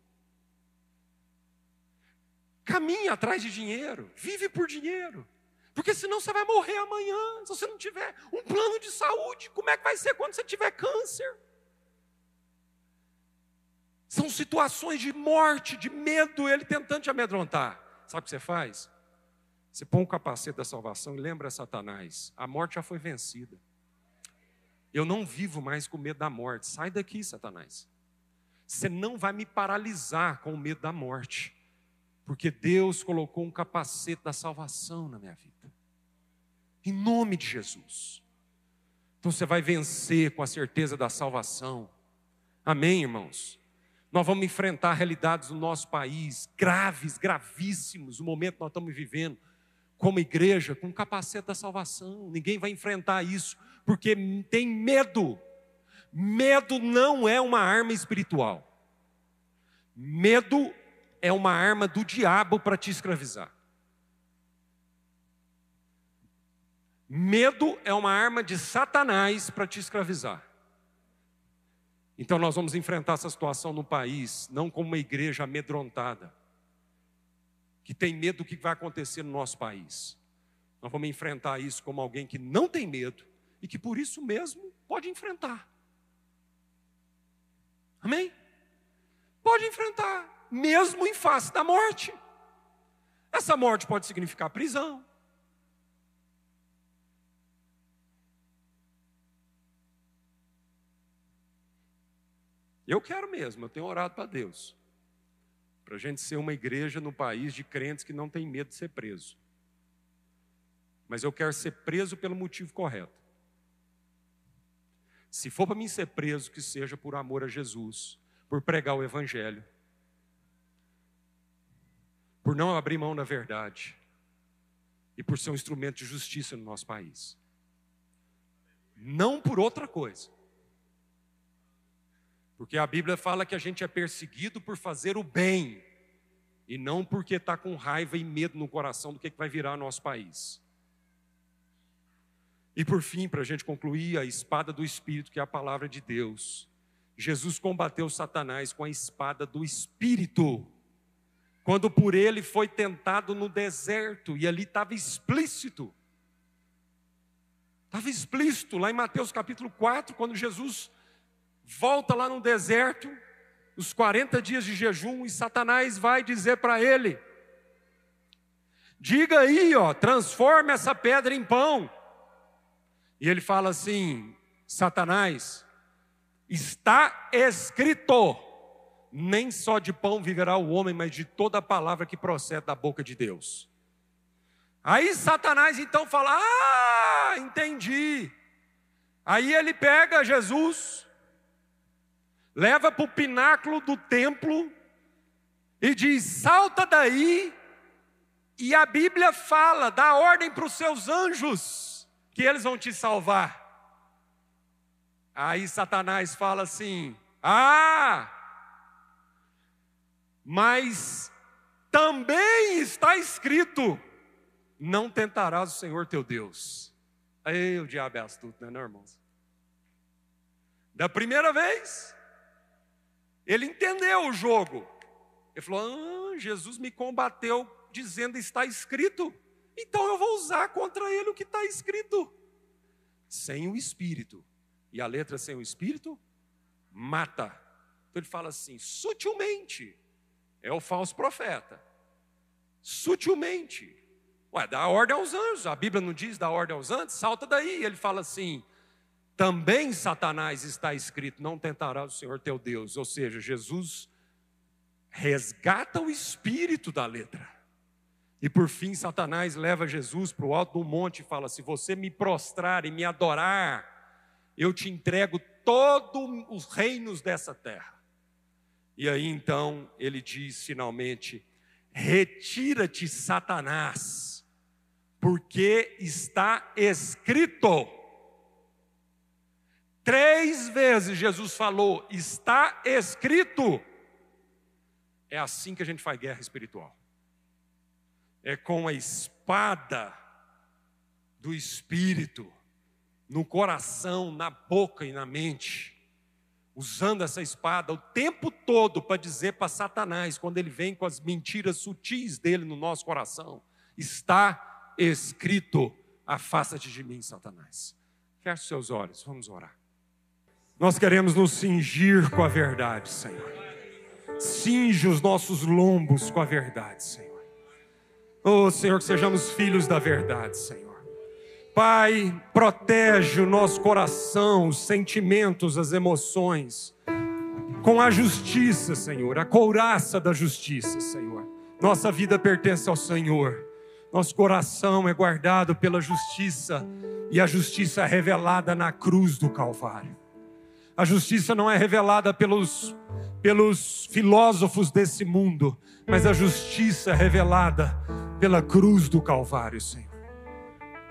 Caminha atrás de dinheiro, vive por dinheiro. Porque senão você vai morrer amanhã, se você não tiver um plano de saúde. Como é que vai ser quando você tiver câncer? São situações de morte, de medo, ele tentando te amedrontar. Sabe o que você faz? Você põe o capacete da salvação e lembra Satanás: a morte já foi vencida. Eu não vivo mais com medo da morte. Sai daqui, Satanás. Você não vai me paralisar com o medo da morte, porque Deus colocou um capacete da salvação na minha vida. Em nome de Jesus. Então você vai vencer com a certeza da salvação. Amém, irmãos? Nós vamos enfrentar realidades do nosso país, graves, gravíssimos, o momento que nós estamos vivendo, como igreja, com o capacete da salvação. Ninguém vai enfrentar isso, porque tem medo. Medo não é uma arma espiritual. Medo é uma arma do diabo para te escravizar. Medo é uma arma de Satanás para te escravizar. Então nós vamos enfrentar essa situação no país, não como uma igreja amedrontada, que tem medo do que vai acontecer no nosso país. Nós vamos enfrentar isso como alguém que não tem medo e que por isso mesmo pode enfrentar. Amém? Pode enfrentar, mesmo em face da morte. Essa morte pode significar prisão, Eu quero mesmo, eu tenho orado para Deus. Para a gente ser uma igreja no país de crentes que não tem medo de ser preso. Mas eu quero ser preso pelo motivo correto. Se for para mim ser preso, que seja por amor a Jesus, por pregar o Evangelho, por não abrir mão da verdade e por ser um instrumento de justiça no nosso país. Não por outra coisa. Porque a Bíblia fala que a gente é perseguido por fazer o bem, e não porque está com raiva e medo no coração do que vai virar nosso país. E por fim, para a gente concluir, a espada do Espírito, que é a palavra de Deus. Jesus combateu Satanás com a espada do Espírito, quando por ele foi tentado no deserto, e ali estava explícito. Estava explícito lá em Mateus capítulo 4, quando Jesus volta lá no deserto, os 40 dias de jejum, e Satanás vai dizer para ele: diga aí, ó, transforme essa pedra em pão. E ele fala assim: Satanás, está escrito, nem só de pão viverá o homem, mas de toda a palavra que procede da boca de Deus. Aí Satanás então fala: Ah, entendi. Aí ele pega Jesus, leva para o pináculo do templo e diz: salta daí. E a Bíblia fala, dá ordem para os seus anjos, que eles vão te salvar. Aí Satanás fala assim: ah, mas também está escrito: não tentarás o Senhor teu Deus. Aí o diabo é astuto, né, não, irmãos? Da primeira vez, ele entendeu o jogo. Ele falou: ah, Jesus me combateu dizendo está escrito, então eu vou usar contra ele o que está escrito. Sem o espírito. E a letra sem o espírito mata. Então ele fala assim: sutilmente, é o falso profeta. Sutilmente. Ué, dá ordem aos anjos. A Bíblia não diz dar ordem aos anjos? Salta daí. Ele fala assim: também Satanás está escrito: não tentará o Senhor teu Deus. Ou seja, Jesus resgata o espírito da letra. E por fim, Satanás leva Jesus para o alto do monte e fala: Se você me prostrar e me adorar, eu te entrego todos os reinos dessa terra. E aí então ele diz finalmente: Retira-te, Satanás, porque está escrito Três vezes Jesus falou: está escrito. É assim que a gente faz guerra espiritual. É com a espada do Espírito no coração, na boca e na mente, usando essa espada o tempo todo para dizer para Satanás, quando ele vem com as mentiras sutis dele no nosso coração: está escrito, afasta-te de mim, Satanás. Feche seus olhos, vamos orar. Nós queremos nos cingir com a verdade, Senhor. Cinge os nossos lombos com a verdade, Senhor. Oh, Senhor, que sejamos filhos da verdade, Senhor. Pai, protege o nosso coração, os sentimentos, as emoções, com a justiça, Senhor, a couraça da justiça, Senhor. Nossa vida pertence ao Senhor, nosso coração é guardado pela justiça, e a justiça é revelada na cruz do Calvário. A justiça não é revelada pelos, pelos filósofos desse mundo, mas a justiça é revelada pela cruz do Calvário, Senhor.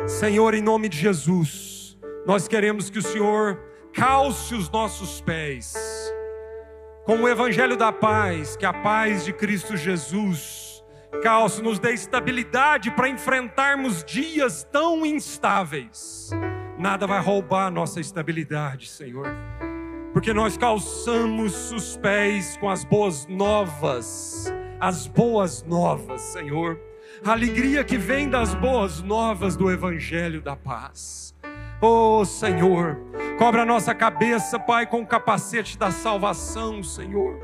Senhor, em nome de Jesus, nós queremos que o Senhor calce os nossos pés com o Evangelho da paz, que a paz de Cristo Jesus calce, nos dê estabilidade para enfrentarmos dias tão instáveis. Nada vai roubar a nossa estabilidade, Senhor, porque nós calçamos os pés com as boas novas, as boas novas, Senhor a alegria que vem das boas novas do Evangelho da paz. Oh Senhor, cobra a nossa cabeça, Pai, com o capacete da salvação, Senhor.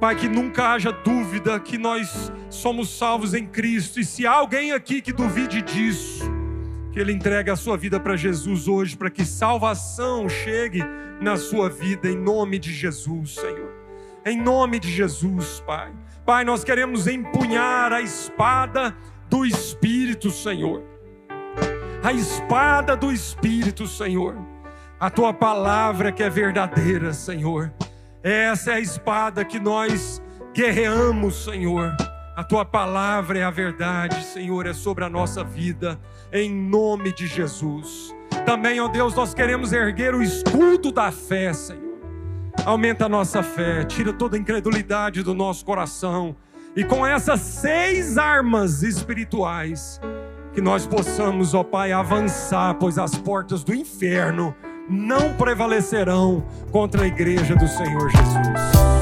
Pai, que nunca haja dúvida que nós somos salvos em Cristo, e se há alguém aqui que duvide disso, que ele entregue a sua vida para Jesus hoje, para que salvação chegue na sua vida, em nome de Jesus, Senhor. Em nome de Jesus, Pai. Pai, nós queremos empunhar a espada do Espírito, Senhor. A espada do Espírito, Senhor. A tua palavra que é verdadeira, Senhor. Essa é a espada que nós guerreamos, Senhor. A tua palavra é a verdade, Senhor, é sobre a nossa vida, em nome de Jesus. Também, ó Deus, nós queremos erguer o escudo da fé, Senhor aumenta a nossa fé, tira toda a incredulidade do nosso coração, e com essas seis armas espirituais, que nós possamos, ó Pai, avançar, pois as portas do inferno não prevalecerão contra a igreja do Senhor Jesus.